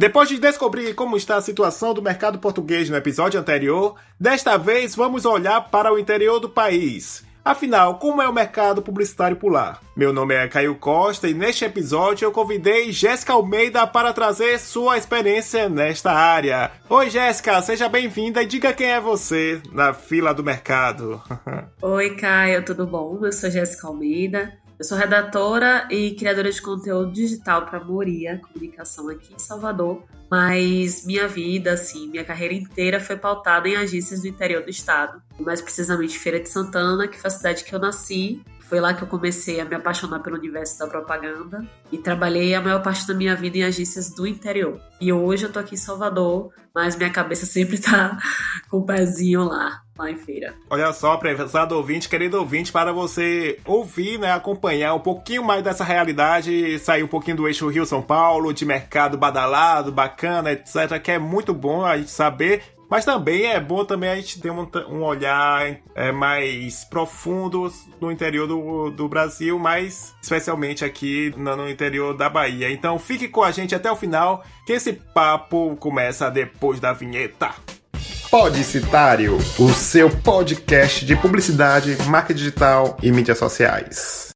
Depois de descobrir como está a situação do mercado português no episódio anterior, desta vez vamos olhar para o interior do país. Afinal, como é o mercado publicitário por lá? Meu nome é Caio Costa e neste episódio eu convidei Jéssica Almeida para trazer sua experiência nesta área. Oi Jéssica, seja bem-vinda e diga quem é você na fila do mercado. Oi Caio, tudo bom? Eu sou Jéssica Almeida, eu sou redatora e criadora de conteúdo digital para Moria Comunicação aqui em Salvador, mas minha vida, assim, minha carreira inteira foi pautada em agências do interior do estado, mais precisamente Feira de Santana, que foi a cidade que eu nasci. Foi lá que eu comecei a me apaixonar pelo universo da propaganda e trabalhei a maior parte da minha vida em agências do interior. E hoje eu tô aqui em Salvador, mas minha cabeça sempre tá com o pezinho lá lá em feira. Olha só, prezado ouvinte, querido ouvinte, para você ouvir, né, acompanhar um pouquinho mais dessa realidade, sair um pouquinho do eixo Rio-São Paulo, de mercado badalado, bacana, etc., que é muito bom a gente saber mas também é bom também a gente ter um, um olhar é, mais profundo no interior do, do Brasil, mas especialmente aqui no, no interior da Bahia. Então fique com a gente até o final, que esse papo começa depois da vinheta. Podicitário, o seu podcast de publicidade, marca digital e mídias sociais.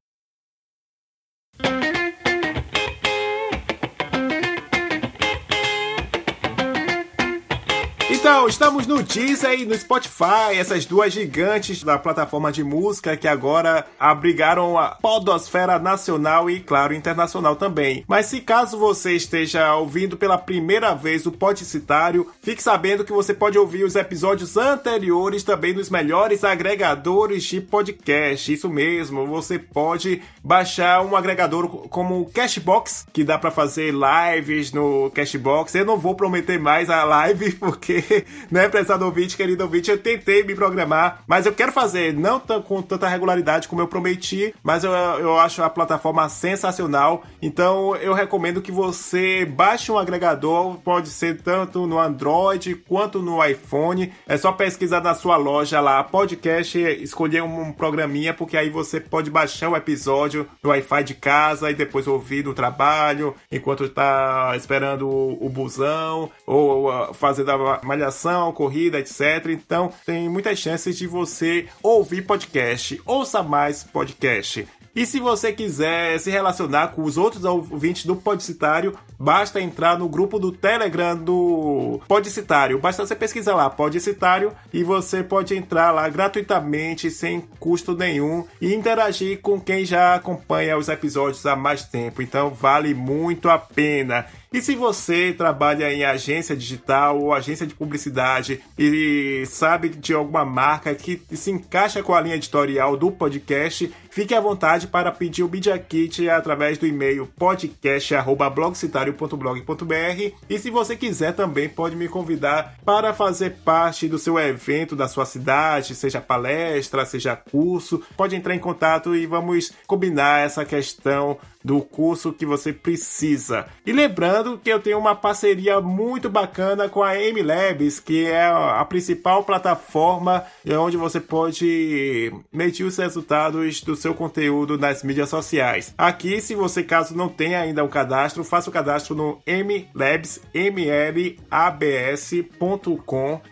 Então, estamos no Deezer e no Spotify, essas duas gigantes da plataforma de música que agora abrigaram a podosfera nacional e, claro, internacional também. Mas se caso você esteja ouvindo pela primeira vez o Podcitário, fique sabendo que você pode ouvir os episódios anteriores também nos melhores agregadores de podcast. Isso mesmo, você pode baixar um agregador como o Cashbox, que dá para fazer lives no Cashbox. Eu não vou prometer mais a live porque né, prezado ouvinte, querido ouvinte, eu tentei me programar, mas eu quero fazer, não com tanta regularidade como eu prometi, mas eu, eu acho a plataforma sensacional. Então eu recomendo que você baixe um agregador, pode ser tanto no Android quanto no iPhone. É só pesquisar na sua loja lá, podcast, escolher um programinha, porque aí você pode baixar o episódio no Wi-Fi de casa e depois ouvir no trabalho, enquanto está esperando o, busão, ou uh, fazendo a malha malhação, corrida, etc. Então tem muitas chances de você ouvir podcast. Ouça mais podcast. E se você quiser se relacionar com os outros ouvintes do Podcitário, basta entrar no grupo do Telegram do Podcitário. Basta você pesquisar lá, Podcitário, e você pode entrar lá gratuitamente, sem custo nenhum, e interagir com quem já acompanha os episódios há mais tempo. Então vale muito a pena. E se você trabalha em agência digital ou agência de publicidade e sabe de alguma marca que se encaixa com a linha editorial do podcast, fique à vontade para pedir o Media Kit através do e-mail podcast@blogcitario.blog.br e se você quiser também pode me convidar para fazer parte do seu evento da sua cidade, seja palestra, seja curso, pode entrar em contato e vamos combinar essa questão do curso que você precisa. E lembrando que eu tenho uma parceria muito bacana com a M Labs, que é a principal plataforma onde você pode medir os resultados do seu conteúdo nas mídias sociais. Aqui, se você caso não tenha ainda um cadastro, faça o cadastro no mlabs, mlabs.com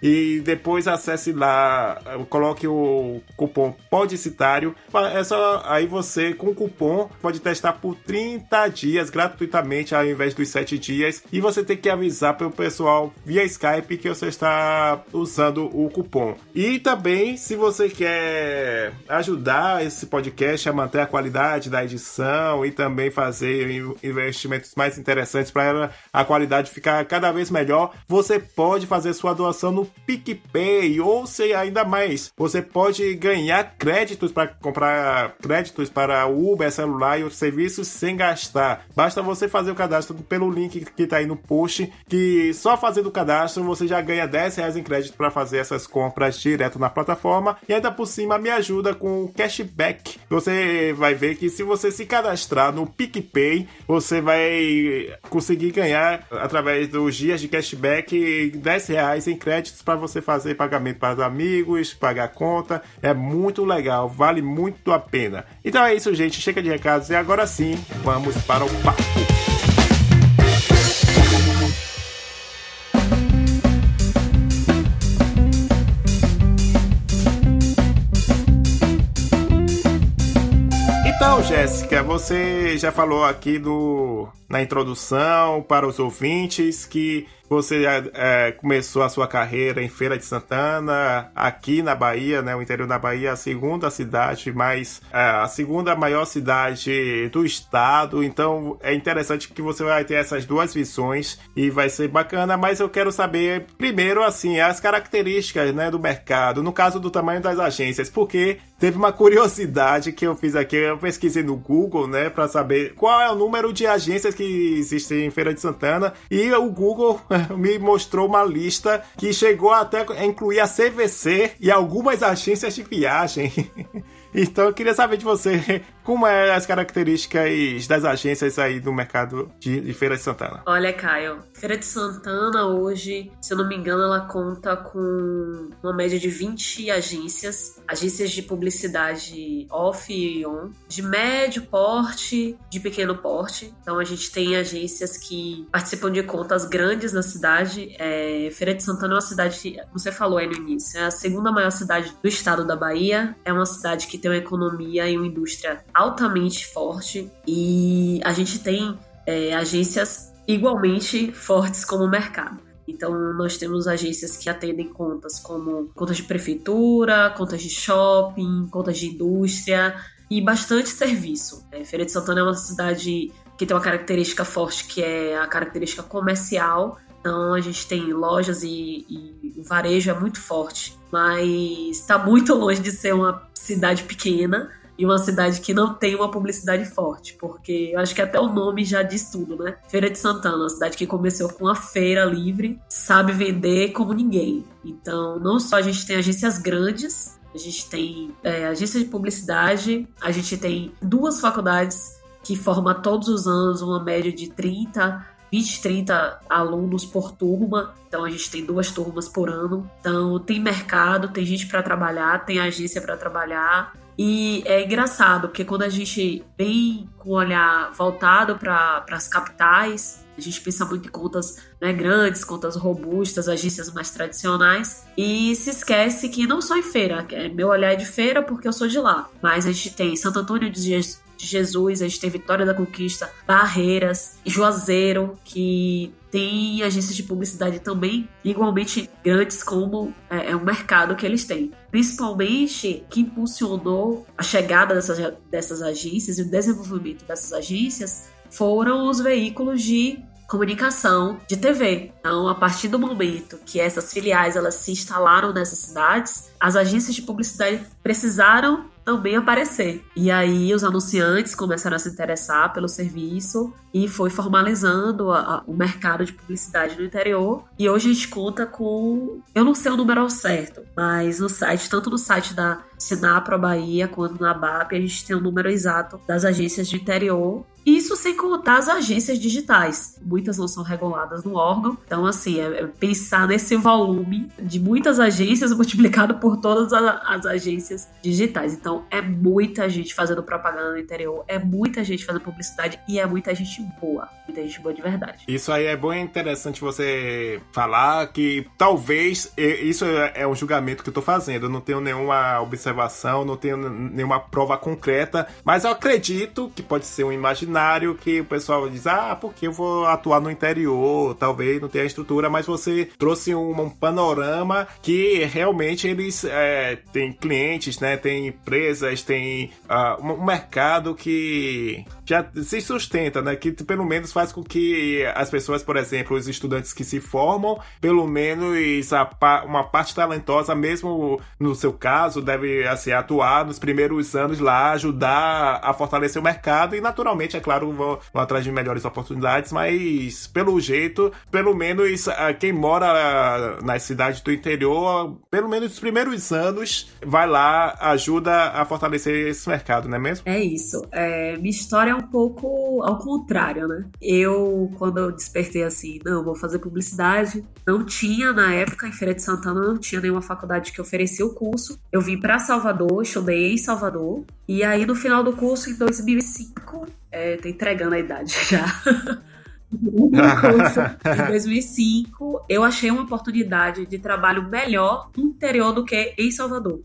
e depois acesse lá, coloque o cupom podicitário. É só aí você com o cupom pode testar por 30 dias gratuitamente ao invés dos 7 dias. E você tem que avisar para o pessoal via Skype que você está usando o cupom. E também, se você quer ajudar esse podcast a manter a qualidade da edição e também fazer investimentos mais interessantes para a qualidade ficar cada vez melhor, você pode fazer sua doação no PicPay ou se ainda mais, você pode ganhar créditos para comprar créditos para Uber, celular e outros serviços sem gastar. Basta você fazer o cadastro pelo link que está aí no post, que só fazendo o cadastro você já ganha 10 reais em crédito para fazer essas compras direto na plataforma e ainda por cima me ajuda com o cashback. Você vai ver que se você se cadastrar no PicPay, você vai conseguir ganhar através dos dias de cashback 10 reais em créditos para você fazer pagamento para os amigos, pagar conta. É muito legal, vale muito a pena. Então é isso, gente. Chega de recados e agora sim Vamos para o papo. Então, Jéssica, você já falou aqui do na introdução para os ouvintes que você é, começou a sua carreira em Feira de Santana, aqui na Bahia, né? O interior da Bahia, a segunda cidade mais. É, a segunda maior cidade do estado. Então é interessante que você vai ter essas duas visões e vai ser bacana. Mas eu quero saber, primeiro, assim, as características né, do mercado, no caso do tamanho das agências, porque teve uma curiosidade que eu fiz aqui, eu pesquisei no Google, né, para saber qual é o número de agências que existem em Feira de Santana e o Google me mostrou uma lista que chegou até a incluir a CVC e algumas agências de viagem. Então eu queria saber de você como é as características das agências aí do mercado de, de, Feira de Santana. Olha, Caio, Feira de Santana hoje, se eu não me engano, ela conta com uma média de 20 agências, agências de publicidade off e on, de médio porte, de pequeno porte. Então a gente tem agências que participam de contas grandes na cidade. É, Feira de Santana é uma cidade, como você falou aí no início, é a segunda maior cidade do estado da Bahia. É uma cidade que tem uma economia e uma indústria altamente forte e a gente tem é, agências igualmente fortes como o mercado. Então, nós temos agências que atendem contas como contas de prefeitura, contas de shopping, contas de indústria e bastante serviço. É, Feira de Santana é uma cidade que tem uma característica forte que é a característica comercial. Então, a gente tem lojas e, e o varejo é muito forte, mas está muito longe de ser uma cidade pequena e uma cidade que não tem uma publicidade forte, porque eu acho que até o nome já diz tudo, né? Feira de Santana, uma cidade que começou com a feira livre, sabe vender como ninguém. Então, não só a gente tem agências grandes, a gente tem é, agência de publicidade, a gente tem duas faculdades que formam todos os anos uma média de 30 20, 30 alunos por turma. Então a gente tem duas turmas por ano. Então tem mercado, tem gente para trabalhar, tem agência para trabalhar. E é engraçado, porque quando a gente vem com o olhar voltado para as capitais, a gente pensa muito em contas né, grandes, contas robustas, agências mais tradicionais, e se esquece que não só em feira, é, meu olhar é de feira porque eu sou de lá, mas a gente tem Santo Antônio de de Jesus, a gente tem Vitória da Conquista, Barreiras, Juazeiro, que tem agências de publicidade também igualmente grandes como é, é um mercado que eles têm. Principalmente que impulsionou a chegada dessas, dessas agências e o desenvolvimento dessas agências foram os veículos de comunicação de TV. Então, a partir do momento que essas filiais elas se instalaram nessas cidades, as agências de publicidade precisaram também aparecer. E aí os anunciantes começaram a se interessar pelo serviço e foi formalizando a, a, o mercado de publicidade no interior. E hoje a gente conta com, eu não sei o número certo, mas no site, tanto no site da Sinapro Bahia quanto na BAP, a gente tem o um número exato das agências de interior isso sem contar as agências digitais. Muitas não são reguladas no órgão. Então, assim, é, é pensar nesse volume de muitas agências multiplicado por todas as agências digitais. Então, é muita gente fazendo propaganda no interior, é muita gente fazendo publicidade e é muita gente boa. Muita gente boa de verdade. Isso aí é bom e interessante você falar que talvez isso é um julgamento que eu tô fazendo. Eu não tenho nenhuma observação, não tenho nenhuma prova concreta, mas eu acredito que pode ser um imaginário cenário que o pessoal diz, ah, porque eu vou atuar no interior, talvez não tenha estrutura, mas você trouxe um, um panorama que realmente eles é, têm clientes, né? Tem empresas, tem uh, um mercado que já se sustenta, né? Que pelo menos faz com que as pessoas, por exemplo, os estudantes que se formam, pelo menos uma parte talentosa, mesmo no seu caso, deve assim, atuar nos primeiros anos lá, ajudar a fortalecer o mercado e naturalmente claro, vão, vão atrás de melhores oportunidades, mas pelo jeito, pelo menos quem mora nas cidades do interior, pelo menos nos primeiros anos, vai lá, ajuda a fortalecer esse mercado, não é mesmo? É isso. É, minha história é um pouco ao contrário, né? Eu, quando eu despertei assim, não, vou fazer publicidade, não tinha na época, em Feira de Santana, não tinha nenhuma faculdade que oferecia o curso. Eu vim para Salvador, estudei em Salvador, e aí no final do curso, em 2005, é, tô entregando a idade já. em 2005, eu achei uma oportunidade de trabalho melhor no interior do que em Salvador.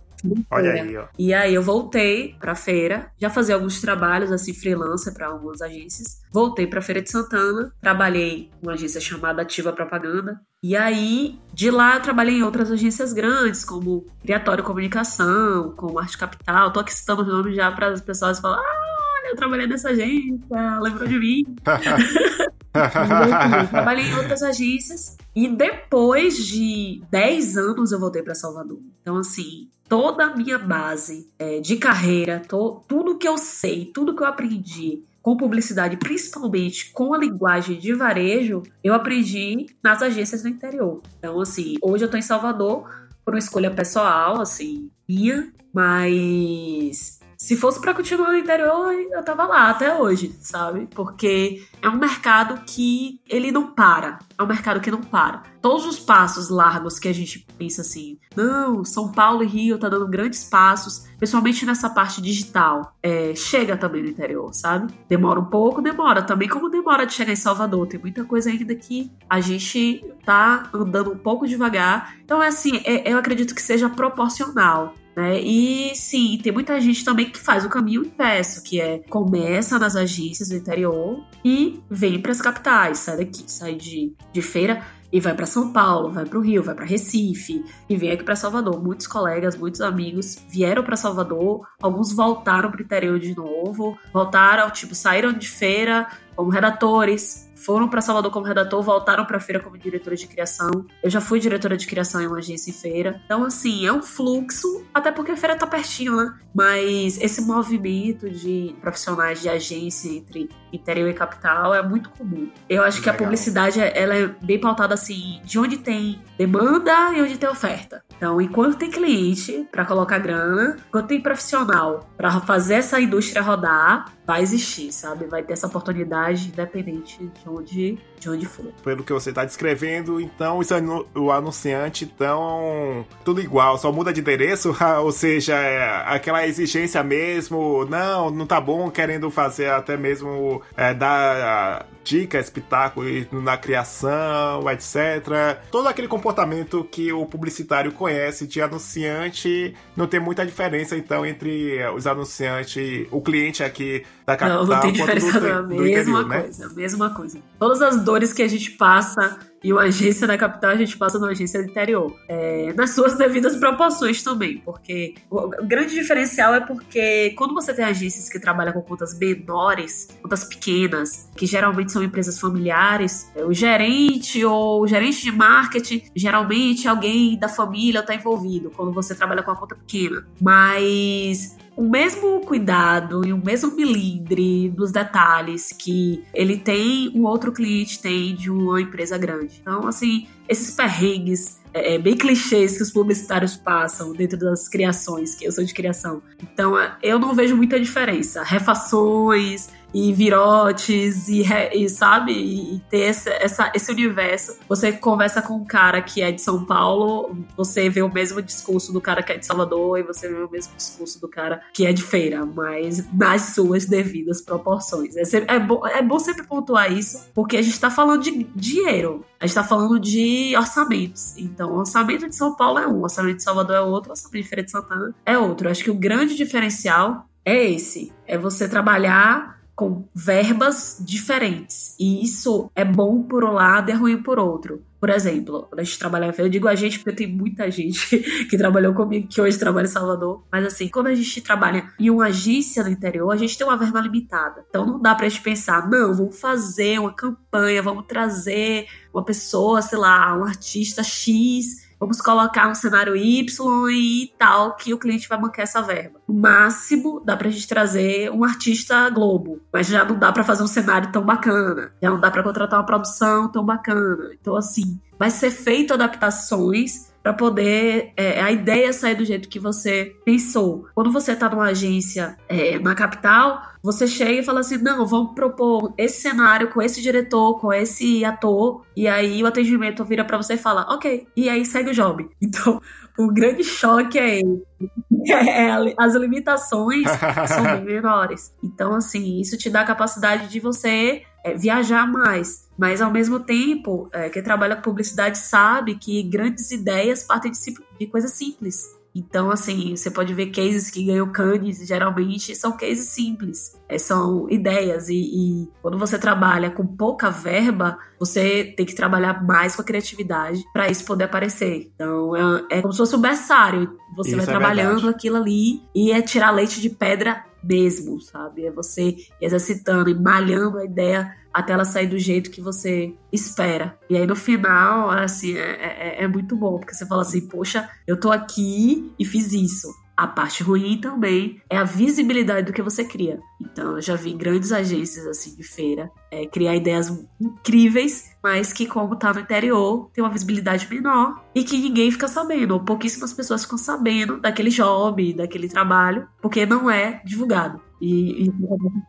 Olha aí, ó. E aí eu voltei pra feira, já fazia alguns trabalhos assim freelancer para algumas agências. Voltei pra Feira de Santana, trabalhei numa agência chamada Ativa Propaganda. E aí, de lá eu trabalhei em outras agências grandes, como Criatório Comunicação, como Arte Capital. Tô aqui citando os nomes já para as pessoas falarem: ah, olha, eu trabalhei nessa agência, lembrou de mim. Trabalhei em outras agências e depois de 10 anos eu voltei para Salvador. Então, assim, toda a minha base é, de carreira, to, tudo que eu sei, tudo que eu aprendi com publicidade, principalmente com a linguagem de varejo, eu aprendi nas agências do interior. Então, assim, hoje eu tô em Salvador por uma escolha pessoal, assim, minha, mas se fosse para continuar no interior, eu tava lá até hoje, sabe? Porque é um mercado que ele não para. É um mercado que não para. Todos os passos largos que a gente pensa assim, não, São Paulo e Rio tá dando grandes passos, principalmente nessa parte digital. É, chega também no interior, sabe? Demora um pouco, demora. Também como demora de chegar em Salvador. Tem muita coisa ainda que a gente tá andando um pouco devagar. Então, é assim, é, eu acredito que seja proporcional. Né? E sim, tem muita gente também que faz o caminho inverso, que é começa nas agências do interior e vem para as capitais, sai daqui, sai de, de feira e vai para São Paulo, vai para o Rio, vai para Recife e vem aqui para Salvador. Muitos colegas, muitos amigos vieram para Salvador, alguns voltaram para o interior de novo, voltaram, tipo, saíram de feira como redatores, foram para Salvador como redator, voltaram para feira como diretora de criação. Eu já fui diretora de criação em uma agência em feira. Então, assim, é um fluxo, até porque a feira tá pertinho, né? Mas esse movimento de profissionais de agência entre interior e capital é muito comum. Eu acho que a publicidade ela é bem pautada assim, de onde tem demanda e onde tem oferta. Então, enquanto tem cliente para colocar grana, enquanto tem profissional para fazer essa indústria rodar, vai existir, sabe? Vai ter essa oportunidade independente de onde, de onde for. Pelo que você está descrevendo, então isso o anunciante, então tudo igual, só muda de endereço, ou seja, é aquela exigência mesmo, não, não tá bom, querendo fazer até mesmo é, dar dicas, pitaco na criação, etc. Todo aquele comportamento que o publicitário conhece de anunciante, não tem muita diferença então entre os anunciantes, o cliente aqui da capital, não, não tem diferença, do, não, a mesma interior, né? coisa, né? mesma coisa. Todas as dores que a gente passa e uma agência na capital, a gente passa numa agência do interior. É, nas suas devidas proporções também, porque o grande diferencial é porque quando você tem agências que trabalham com contas menores, contas pequenas, que geralmente são empresas familiares, é, o gerente ou o gerente de marketing, geralmente alguém da família está envolvido quando você trabalha com uma conta pequena. Mas o mesmo cuidado e o mesmo milindre dos detalhes que ele tem, o outro cliente tem de uma empresa grande. Então, assim, esses perrengues é, é, bem clichês que os publicitários passam dentro das criações, que eu sou de criação. Então, eu não vejo muita diferença. Refações, e virotes e, e sabe e ter esse, essa, esse universo. Você conversa com um cara que é de São Paulo, você vê o mesmo discurso do cara que é de Salvador e você vê o mesmo discurso do cara que é de feira, mas nas suas devidas proporções. É, sempre, é, bom, é bom sempre pontuar isso, porque a gente está falando de dinheiro, a gente está falando de orçamentos. Então, o orçamento de São Paulo é um, o orçamento de Salvador é outro, o orçamento de Feira de Santana é outro. Acho que o grande diferencial é esse: é você trabalhar com verbas diferentes. E isso é bom por um lado e é ruim por outro. Por exemplo, quando a gente trabalha, eu digo a gente porque tem muita gente que trabalhou comigo, que hoje trabalha em Salvador. Mas assim, quando a gente trabalha em uma agência no interior, a gente tem uma verba limitada. Então não dá pra gente pensar, não, vamos fazer uma campanha, vamos trazer uma pessoa, sei lá, um artista X vamos colocar um cenário Y e tal, que o cliente vai bancar essa verba. No máximo, dá pra gente trazer um artista Globo, mas já não dá para fazer um cenário tão bacana, já não dá para contratar uma produção tão bacana. Então, assim, vai ser feito adaptações para poder é, a ideia sair do jeito que você pensou. Quando você está numa agência é, na capital, você chega e fala assim: não, vamos propor esse cenário com esse diretor, com esse ator, e aí o atendimento vira para você e fala: ok, e aí segue o job. Então, o grande choque é É, as limitações são bem menores. Então, assim, isso te dá a capacidade de você é, viajar mais. Mas, ao mesmo tempo, é, quem trabalha com publicidade sabe que grandes ideias partem de, de coisas simples. Então, assim, você pode ver cases que ganham Cannes, geralmente são cases simples. É, são ideias. E, e, quando você trabalha com pouca verba, você tem que trabalhar mais com a criatividade para isso poder aparecer. Então, é, é, como se fosse um berçário. Você isso vai é trabalhando verdade. aquilo ali e é tirar leite de pedra mesmo, sabe? É você exercitando e malhando a ideia até ela sair do jeito que você espera. E aí no final, assim, é, é, é muito bom, porque você fala assim, poxa, eu tô aqui e fiz isso. A parte ruim também é a visibilidade do que você cria. Então, eu já vi grandes agências assim de feira é, criar ideias incríveis, mas que, como tá no interior, tem uma visibilidade menor e que ninguém fica sabendo, ou pouquíssimas pessoas ficam sabendo daquele job, daquele trabalho, porque não é divulgado. E, e...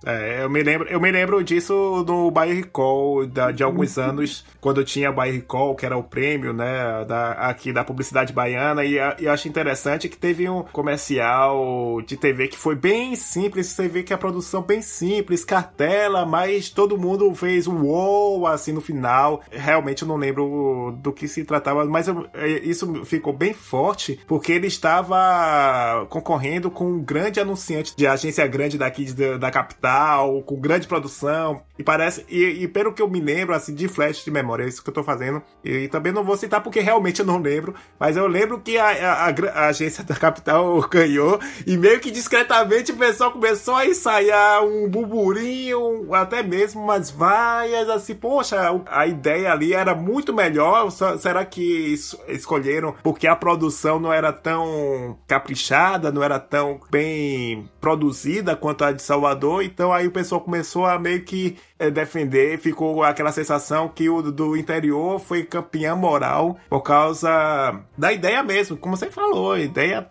É, eu me lembro, eu me lembro disso no Bayer Recall da, de alguns anos, quando tinha Bayer Recall, que era o prêmio, né, da, aqui da publicidade baiana, e, e eu acho interessante que teve um comercial de TV que foi bem simples, você vê que a produção bem simples, cartela, mas todo mundo fez um wow, assim, no final. Realmente eu não lembro do que se tratava, mas eu, é, isso ficou bem forte, porque ele estava concorrendo com um grande anunciante de agência grande daqui de, da capital, com grande produção. E parece, e, e, pelo que eu me lembro, assim, de flash de memória, é isso que eu tô fazendo. E, e também não vou citar porque realmente eu não lembro, mas eu lembro que a, a, a, agência da capital ganhou e meio que discretamente o pessoal começou a ensaiar um burburinho, até mesmo umas vaias, assim, poxa, a ideia ali era muito melhor. Será que escolheram porque a produção não era tão caprichada, não era tão bem produzida quanto a de Salvador? Então aí o pessoal começou a meio que defender, ficou aquela sensação que o do interior foi campeão moral por causa da ideia mesmo, como você falou, a ideia,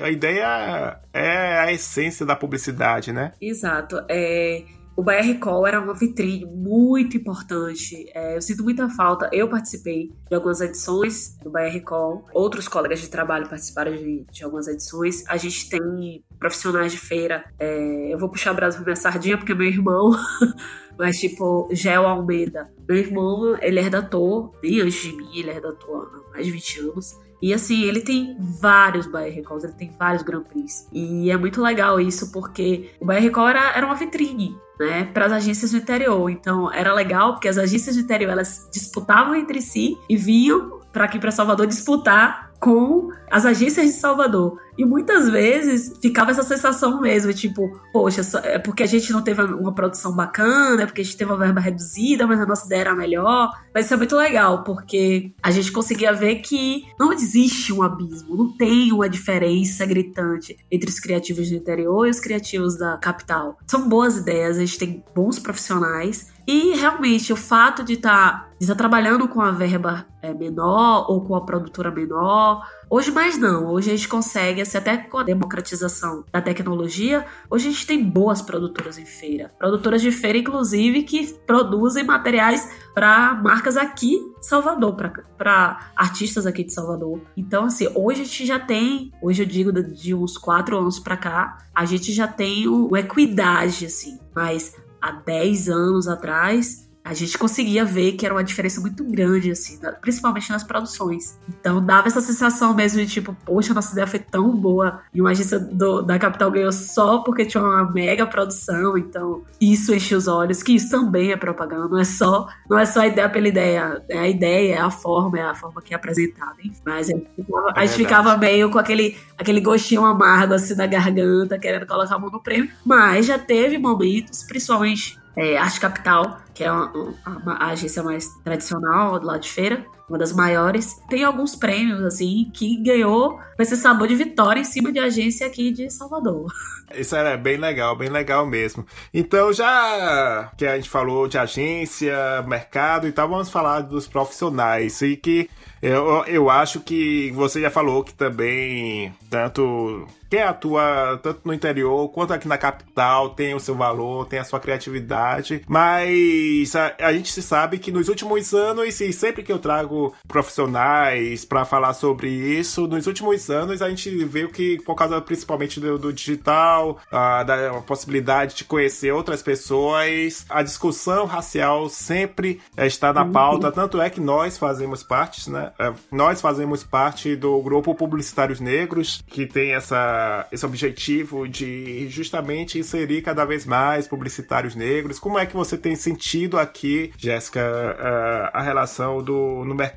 a ideia é a essência da publicidade, né? Exato. É, o BR Call era uma vitrine muito importante. É, eu sinto muita falta. Eu participei de algumas edições do BR Call. Outros colegas de trabalho participaram de, de algumas edições. A gente tem profissionais de feira. É, eu vou puxar a brasa pra minha sardinha, porque é meu irmão. Mas, tipo, Gel Almeida. Meu irmão, ele é redator, bem antes de mim, ele é redator há mais de 20 anos. E assim, ele tem vários Bayer Recalls, ele tem vários Grand Prix. E é muito legal isso, porque o Bayer Recall era, era uma vitrine né, para as agências do interior. Então era legal porque as agências do interior elas disputavam entre si e vinham para aqui para Salvador disputar com as agências de Salvador. E muitas vezes ficava essa sensação mesmo, tipo, poxa, é porque a gente não teve uma produção bacana, é porque a gente teve uma verba reduzida, mas a nossa ideia era melhor. Mas isso é muito legal, porque a gente conseguia ver que não existe um abismo, não tem uma diferença gritante entre os criativos do interior e os criativos da capital. São boas ideias, a gente tem bons profissionais e realmente o fato de estar tá, tá trabalhando com a verba é, menor ou com a produtora menor, hoje mais não. Hoje a gente consegue, assim, até com a democratização da tecnologia, hoje a gente tem boas produtoras em feira. Produtoras de feira, inclusive, que produzem materiais para marcas aqui em Salvador, para artistas aqui de Salvador. Então, assim, hoje a gente já tem, hoje eu digo de uns quatro anos para cá, a gente já tem o equidade, assim, mas há 10 anos atrás, a gente conseguia ver que era uma diferença muito grande, assim, principalmente nas produções. Então dava essa sensação mesmo de tipo, poxa, nossa ideia foi tão boa e uma agência do, da Capital ganhou só porque tinha uma mega produção. Então isso enche os olhos, que isso também é propaganda, não é só, não é só a ideia pela ideia, é a ideia, é a forma, é a forma que é apresentada. Enfim. Mas a gente, ficava, é a gente ficava meio com aquele, aquele gostinho amargo assim na garganta, querendo colocar a mão no prêmio. Mas já teve momentos, principalmente é, Arte Capital, que é uma, a agência mais tradicional lado de feira, uma das maiores. Tem alguns prêmios, assim, que ganhou esse sabor de vitória em cima de agência aqui de Salvador. Isso era bem legal, bem legal mesmo. Então, já que a gente falou de agência, mercado e tal, vamos falar dos profissionais. E que eu, eu acho que você já falou que também, tanto quem atua tanto no interior quanto aqui na capital tem o seu valor, tem a sua criatividade mas a, a gente se sabe que nos últimos anos, e sempre que eu trago profissionais para falar sobre isso, nos últimos anos a gente vê que, por causa principalmente do, do digital, a, da possibilidade de conhecer outras pessoas, a discussão racial sempre está na pauta, tanto é que nós fazemos parte, né? É, nós fazemos parte do grupo Publicitários Negros, que tem essa, esse objetivo de justamente inserir cada vez mais publicitários negros. Como é que você tem sentido aqui, Jéssica, a, a relação do, no mercado,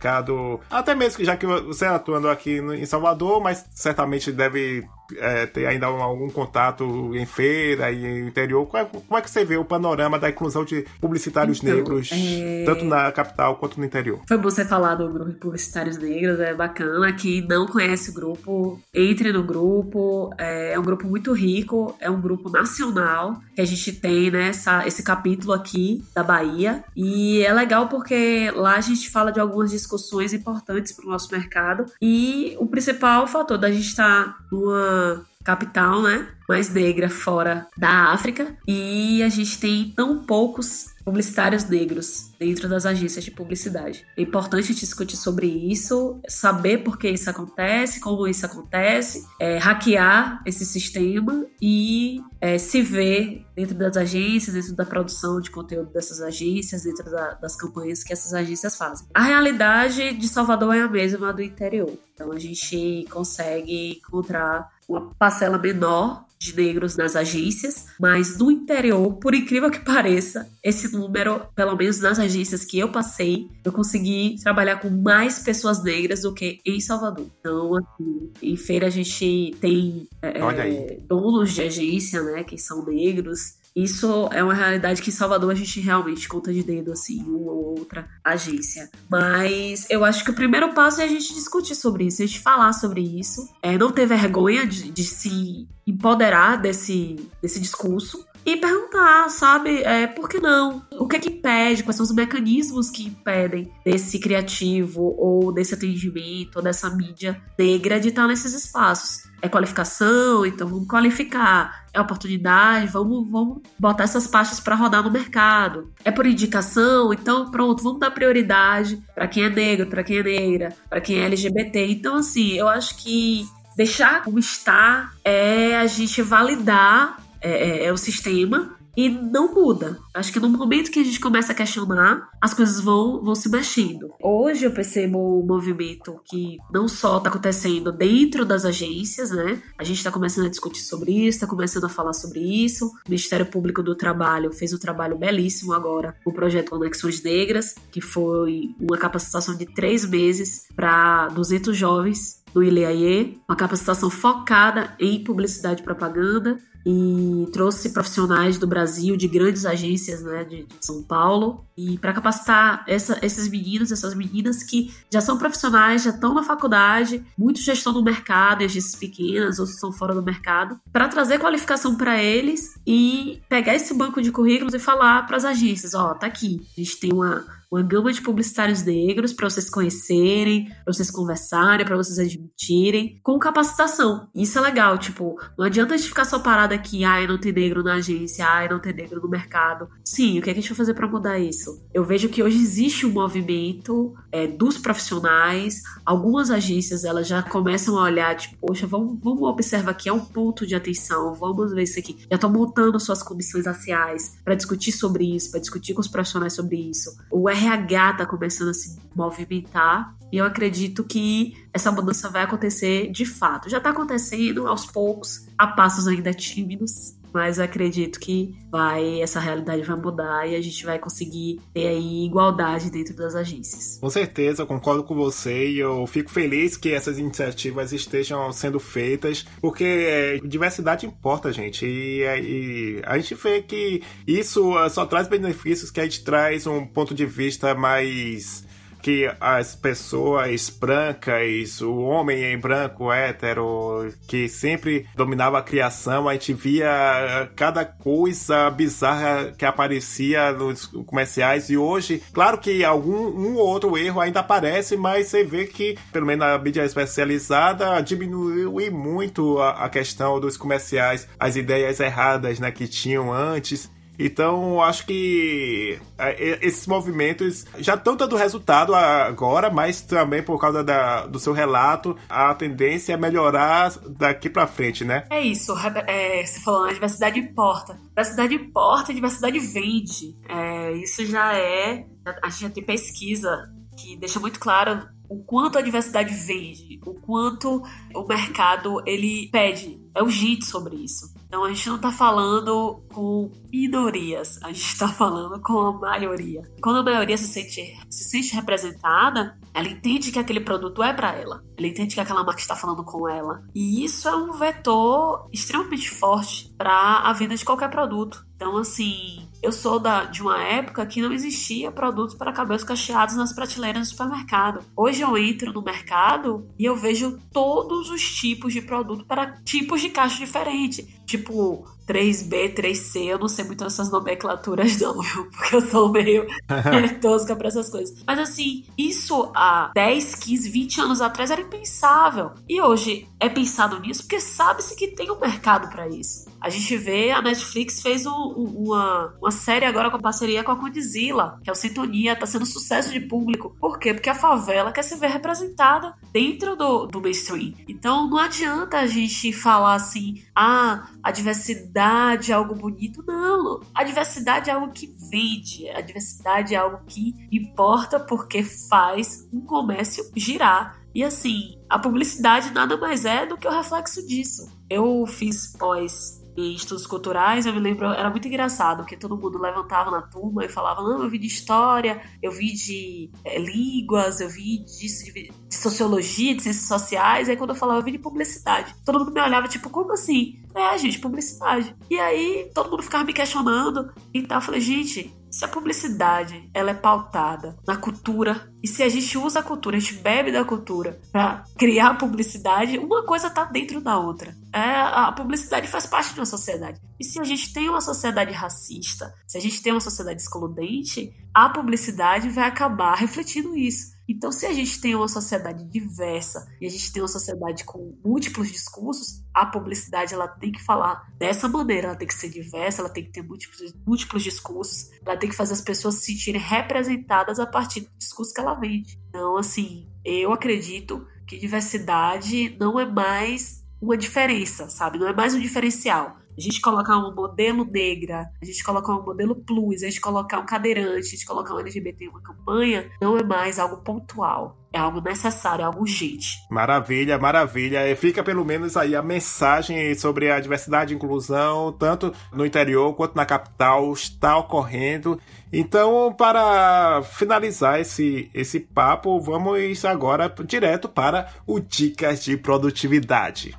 até mesmo já que você atuando aqui em Salvador, mas certamente deve é, ter ainda algum contato em feira e em interior. Como é, como é, que você vê o panorama da inclusão de publicitários então, negros, é... tanto na capital quanto no interior? Foi bom você falar do grupo de publicitários negros, é bacana. Quem não conhece o grupo, entre no grupo. É, é um grupo muito rico, é um grupo nacional que a gente tem, né, essa, esse capítulo aqui da Bahia. E é legal porque lá a gente fala de algumas discussões importantes para o nosso mercado. E o principal fator da gente estar tá numa capital, né? Mais negra fora da África. E a gente tem tão poucos publicitários negros dentro das agências de publicidade. É importante discutir sobre isso, saber por que isso acontece, como isso acontece, é, hackear esse sistema e é, se ver dentro das agências, dentro da produção de conteúdo dessas agências, dentro da, das campanhas que essas agências fazem. A realidade de Salvador é a mesma do interior. Então a gente consegue encontrar uma parcela menor de negros nas agências, mas no interior, por incrível que pareça, esse número, pelo menos nas agências que eu passei, eu consegui trabalhar com mais pessoas negras do que em Salvador. Então, assim, em feira a gente tem é, donos de agência, né, que são negros, isso é uma realidade que em Salvador a gente realmente conta de dedo, assim, uma ou outra agência. Mas eu acho que o primeiro passo é a gente discutir sobre isso, a gente falar sobre isso, é, não ter vergonha de, de se empoderar desse, desse discurso e perguntar, sabe, é, por que não? O que é que impede? Quais são os mecanismos que impedem desse criativo ou desse atendimento ou dessa mídia negra de estar nesses espaços? É qualificação, então vamos qualificar. É oportunidade, vamos, vamos botar essas pastas para rodar no mercado. É por indicação, então pronto, vamos dar prioridade para quem é negro, para quem é negra, para quem é LGBT. Então, assim, eu acho que deixar como está é a gente validar é, é, é o sistema e não muda. Acho que no momento que a gente começa a questionar, as coisas vão, vão se mexendo. Hoje eu percebo um movimento que não só está acontecendo dentro das agências, né? A gente está começando a discutir sobre isso, está começando a falar sobre isso. O Ministério Público do Trabalho fez um trabalho belíssimo agora, o projeto Conexões Negras, que foi uma capacitação de três meses para 200 jovens do ILEAE, uma capacitação focada em publicidade e propaganda, e trouxe profissionais do Brasil, de grandes agências né, de, de São Paulo, e para capacitar essa, esses meninos, essas meninas que já são profissionais, já estão na faculdade, muitos já estão no mercado, agências pequenas, outros estão fora do mercado, para trazer qualificação para eles e pegar esse banco de currículos e falar para as agências: ó, tá aqui, a gente tem uma uma gama de publicitários negros para vocês conhecerem, para vocês conversarem, para vocês admitirem, com capacitação. Isso é legal, tipo, não adianta a gente ficar só parado aqui, ai, não tem negro na agência, ai, não tem negro no mercado. Sim, o que, é que a gente vai fazer para mudar isso? Eu vejo que hoje existe um movimento é, dos profissionais, algumas agências elas já começam a olhar, tipo, poxa, vamos, vamos observar aqui, é um ponto de atenção, vamos ver isso aqui. Já estão montando suas comissões raciais para discutir sobre isso, para discutir com os profissionais sobre isso. O RH está começando a se movimentar e eu acredito que essa mudança vai acontecer de fato. Já está acontecendo aos poucos, a passos ainda tímidos, mas acredito que vai essa realidade vai mudar e a gente vai conseguir ter aí igualdade dentro das agências. Com certeza, concordo com você e eu fico feliz que essas iniciativas estejam sendo feitas, porque é, diversidade importa, gente, e, e, a gente vê que isso só traz benefícios que a gente traz um ponto de vista mais que as pessoas brancas, o homem em branco, hétero, que sempre dominava a criação, a gente via cada coisa bizarra que aparecia nos comerciais e hoje, claro que algum um ou outro erro ainda aparece, mas você vê que, pelo menos na mídia especializada, diminuiu muito a, a questão dos comerciais, as ideias erradas né, que tinham antes. Então, acho que é, esses movimentos já estão dando resultado agora, mas também por causa da, do seu relato, a tendência é melhorar daqui para frente, né? É isso. É, você falou, a diversidade importa. Diversidade importa e diversidade vende. É, isso já é. A gente já tem pesquisa que deixa muito claro o quanto a diversidade vende, o quanto o mercado ele pede. É JIT sobre isso. Então a gente não está falando com minorias, a gente está falando com a maioria. Quando a maioria se sente, se sente representada, ela entende que aquele produto é para ela. Ela entende que aquela marca está falando com ela. E isso é um vetor extremamente forte para a venda de qualquer produto. Então, assim, eu sou da, de uma época que não existia produtos para cabelos cacheados nas prateleiras do supermercado. Hoje eu entro no mercado e eu vejo todos os tipos de produto para tipos de caixa diferentes. Tipo, 3B, 3C, eu não sei muito essas nomenclaturas não, viu? Porque eu sou meio tosca pra essas coisas. Mas assim, isso há 10, 15, 20 anos atrás era impensável. E hoje é pensado nisso porque sabe-se que tem um mercado para isso. A gente vê, a Netflix fez um, uma, uma série agora com parceria com a Condzilla, que é o Sintonia, tá sendo sucesso de público. Por quê? Porque a favela quer se ver representada dentro do, do mainstream. Então não adianta a gente falar assim, ah, a diversidade é algo bonito. Não, a diversidade é algo que vende, a diversidade é algo que importa porque faz um comércio girar. E assim, a publicidade nada mais é do que o reflexo disso. Eu fiz pós em estudos culturais, eu me lembro, era muito engraçado, porque todo mundo levantava na turma e falava: Não, eu vi de história, eu vi de é, línguas, eu vi disso, de, de, sociologia, de ciências sociais. Aí quando eu falava, eu vi de publicidade. Todo mundo me olhava, tipo, como assim? É, gente, publicidade. E aí todo mundo ficava me questionando. Então eu falei, gente, se a publicidade ela é pautada na cultura e se a gente usa a cultura, a gente bebe da cultura para criar publicidade, uma coisa tá dentro da outra. É, a publicidade faz parte de uma sociedade. E se a gente tem uma sociedade racista, se a gente tem uma sociedade excludente, a publicidade vai acabar refletindo isso. Então, se a gente tem uma sociedade diversa e a gente tem uma sociedade com múltiplos discursos, a publicidade ela tem que falar dessa maneira, ela tem que ser diversa, ela tem que ter múltiplos, múltiplos discursos, ela tem que fazer as pessoas se sentirem representadas a partir do discurso que ela vende. Então, assim, eu acredito que diversidade não é mais uma diferença, sabe? Não é mais um diferencial a gente colocar um modelo negra, a gente colocar um modelo plus, a gente colocar um cadeirante, a gente colocar um LGBT em uma campanha, não é mais algo pontual. É algo necessário, é algo urgente. Maravilha, maravilha. E fica pelo menos aí a mensagem sobre a diversidade e inclusão, tanto no interior quanto na capital, está ocorrendo. Então, para finalizar esse, esse papo, vamos agora direto para o Dicas de Produtividade.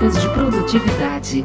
Dicas de produtividade.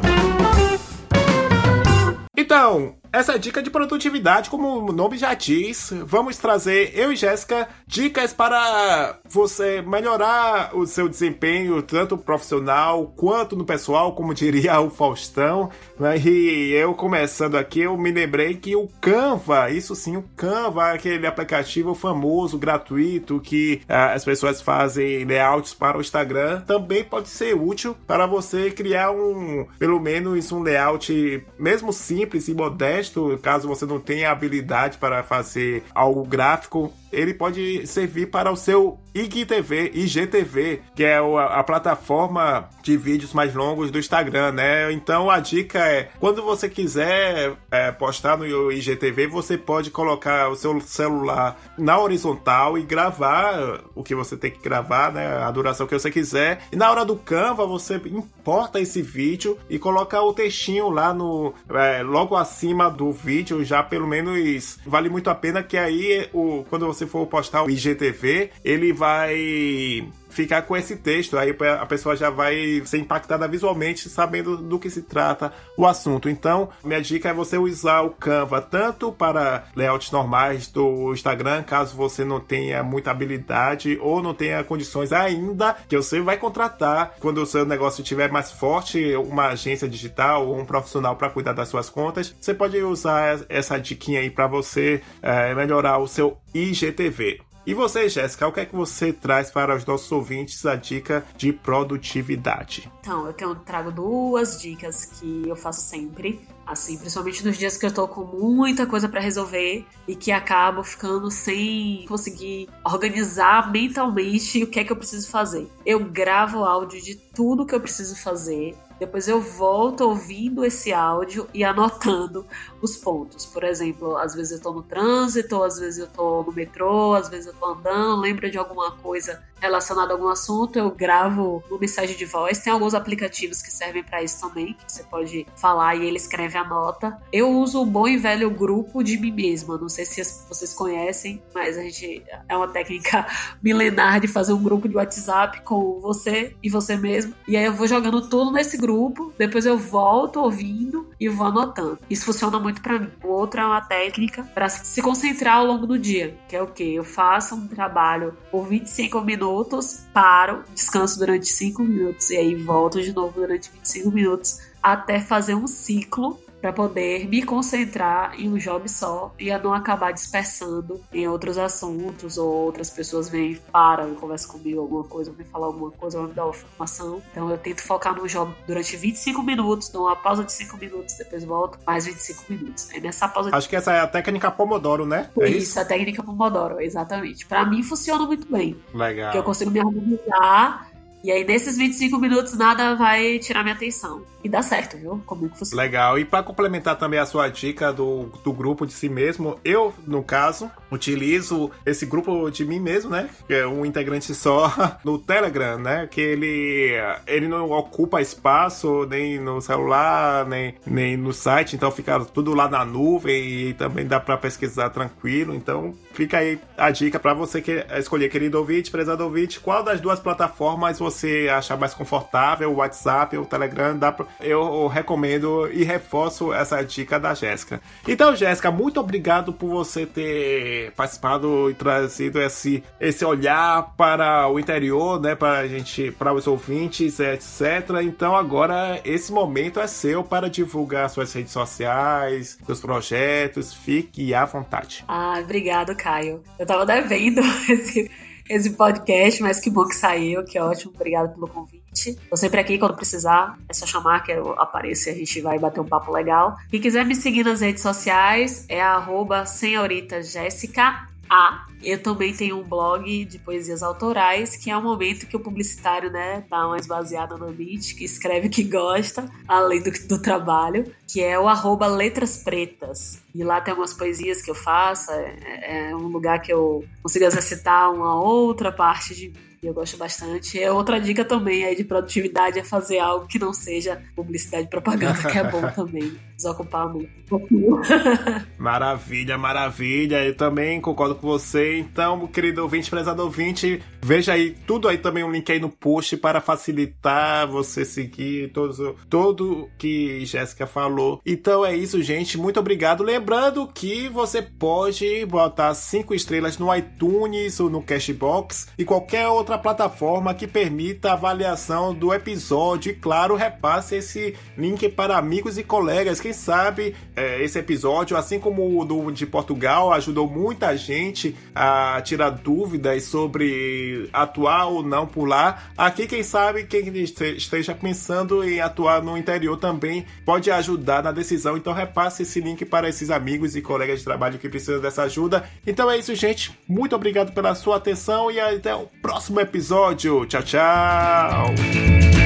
Então, essa dica de produtividade, como o nome já diz, vamos trazer eu e Jéssica dicas para você melhorar o seu desempenho, tanto profissional quanto no pessoal, como diria o Faustão. Né? E eu começando aqui, eu me lembrei que o Canva, isso sim, o Canva, aquele aplicativo famoso, gratuito, que ah, as pessoas fazem layouts para o Instagram, também pode ser útil para você criar um, pelo menos um layout, mesmo simples e modesto caso você não tenha habilidade para fazer algo gráfico, ele pode servir para o seu IGTV, IGTV, que é a, plataforma de vídeos mais longos do Instagram, né? Então a dica é, quando você quiser é, postar no IGTV, você pode colocar o seu celular na horizontal e gravar o que você tem que gravar, né? A duração que você quiser. E na hora do Canva, você importa esse vídeo e coloca o textinho lá no é, logo acima do vídeo, já pelo menos vale muito a pena que aí o quando você for postar o IGTV, ele vai ficar com esse texto. Aí a pessoa já vai ser impactada visualmente, sabendo do que se trata o assunto. Então, minha dica é você usar o Canva tanto para layouts normais do Instagram, caso você não tenha muita habilidade ou não tenha condições ainda, que você vai contratar quando o seu negócio estiver mais forte, uma agência digital ou um profissional para cuidar das suas contas. Você pode usar essa diquinha aí para você é, melhorar o seu IGTV. E você, Jéssica, o que é que você traz para os nossos ouvintes a dica de produtividade? Então, eu trago duas dicas que eu faço sempre. Assim, principalmente nos dias que eu tô com muita coisa para resolver e que acabo ficando sem conseguir organizar mentalmente o que é que eu preciso fazer. Eu gravo áudio de tudo que eu preciso fazer depois eu volto ouvindo esse áudio e anotando os pontos. Por exemplo, às vezes eu tô no trânsito, às vezes eu tô no metrô, às vezes eu tô andando, lembro de alguma coisa relacionada a algum assunto, eu gravo uma mensagem de voz. Tem alguns aplicativos que servem para isso também, que você pode falar e ele escreve a nota. Eu uso o bom e velho grupo de mim mesma. Não sei se vocês conhecem, mas a gente é uma técnica milenar de fazer um grupo de WhatsApp com você e você mesmo. E aí eu vou jogando tudo nesse grupo, depois eu volto ouvindo e vou anotando. Isso funciona muito para mim. O outro é uma técnica para se concentrar ao longo do dia, que é o que eu faço um trabalho por 25 minutos minutos, paro, descanso durante 5 minutos e aí volto de novo durante 25 minutos até fazer um ciclo para poder me concentrar em um job só e a não acabar dispersando em outros assuntos ou outras pessoas vêm, param e conversam comigo alguma coisa, ou me falar alguma coisa, ou me dar uma informação. Então eu tento focar no job durante 25 minutos, dou uma pausa de 5 minutos, depois volto mais 25 minutos. Aí nessa pausa Acho que essa é a técnica Pomodoro, né? É isso, isso, a técnica Pomodoro, exatamente. Para mim funciona muito bem. Legal. Porque eu consigo me organizar e aí, nesses 25 minutos, nada vai tirar minha atenção. E dá certo, viu? Comigo funciona. Legal. E para complementar também a sua dica do, do grupo de si mesmo, eu, no caso, utilizo esse grupo de mim mesmo, né? Que é um integrante só no Telegram, né? Que ele, ele não ocupa espaço nem no celular, nem, nem no site, então fica tudo lá na nuvem e também dá para pesquisar tranquilo. Então, fica aí a dica para você que escolher, querido ouvinte, prezado ouvinte, qual das duas plataformas você achar mais confortável, o WhatsApp o Telegram, pra, eu recomendo e reforço essa dica da Jéssica. Então, Jéssica, muito obrigado por você ter participado e trazido esse, esse olhar para o interior, né, para gente, para os ouvintes, etc. Então, agora esse momento é seu para divulgar suas redes sociais, seus projetos, fique à vontade. Ah, obrigado, Caio. Eu tava devendo esse esse podcast, mas que bom que saiu, que ótimo. Obrigada pelo convite. Tô sempre aqui quando precisar. É só chamar que eu apareço e a gente vai bater um papo legal. Quem quiser me seguir nas redes sociais é arroba a. Eu também tenho um blog de poesias autorais, que é o momento que o publicitário, né, tá mais baseado no beat, que escreve que gosta, além do, do trabalho, que é o arroba Letras Pretas. E lá tem algumas poesias que eu faço, é, é um lugar que eu consigo exercitar uma outra parte de eu gosto bastante. É outra dica também aí de produtividade é fazer algo que não seja publicidade e propaganda, que é bom também. Desocupar muito maravilha, maravilha. Eu também concordo com você. Então, querido ouvinte, prezado ouvinte, veja aí tudo aí também um link aí no post para facilitar você seguir todo, todo que Jéssica falou. Então é isso, gente. Muito obrigado. Lembrando que você pode botar cinco estrelas no iTunes ou no Cashbox e qualquer outra outra plataforma que permita a avaliação do episódio. E claro, repasse esse link para amigos e colegas. Quem sabe é, esse episódio, assim como o do de Portugal, ajudou muita gente a tirar dúvidas sobre atuar ou não por lá. Aqui, quem sabe, quem esteja pensando em atuar no interior também pode ajudar na decisão. Então, repasse esse link para esses amigos e colegas de trabalho que precisam dessa ajuda. Então é isso, gente. Muito obrigado pela sua atenção e até o próximo episódio. Tchau, tchau.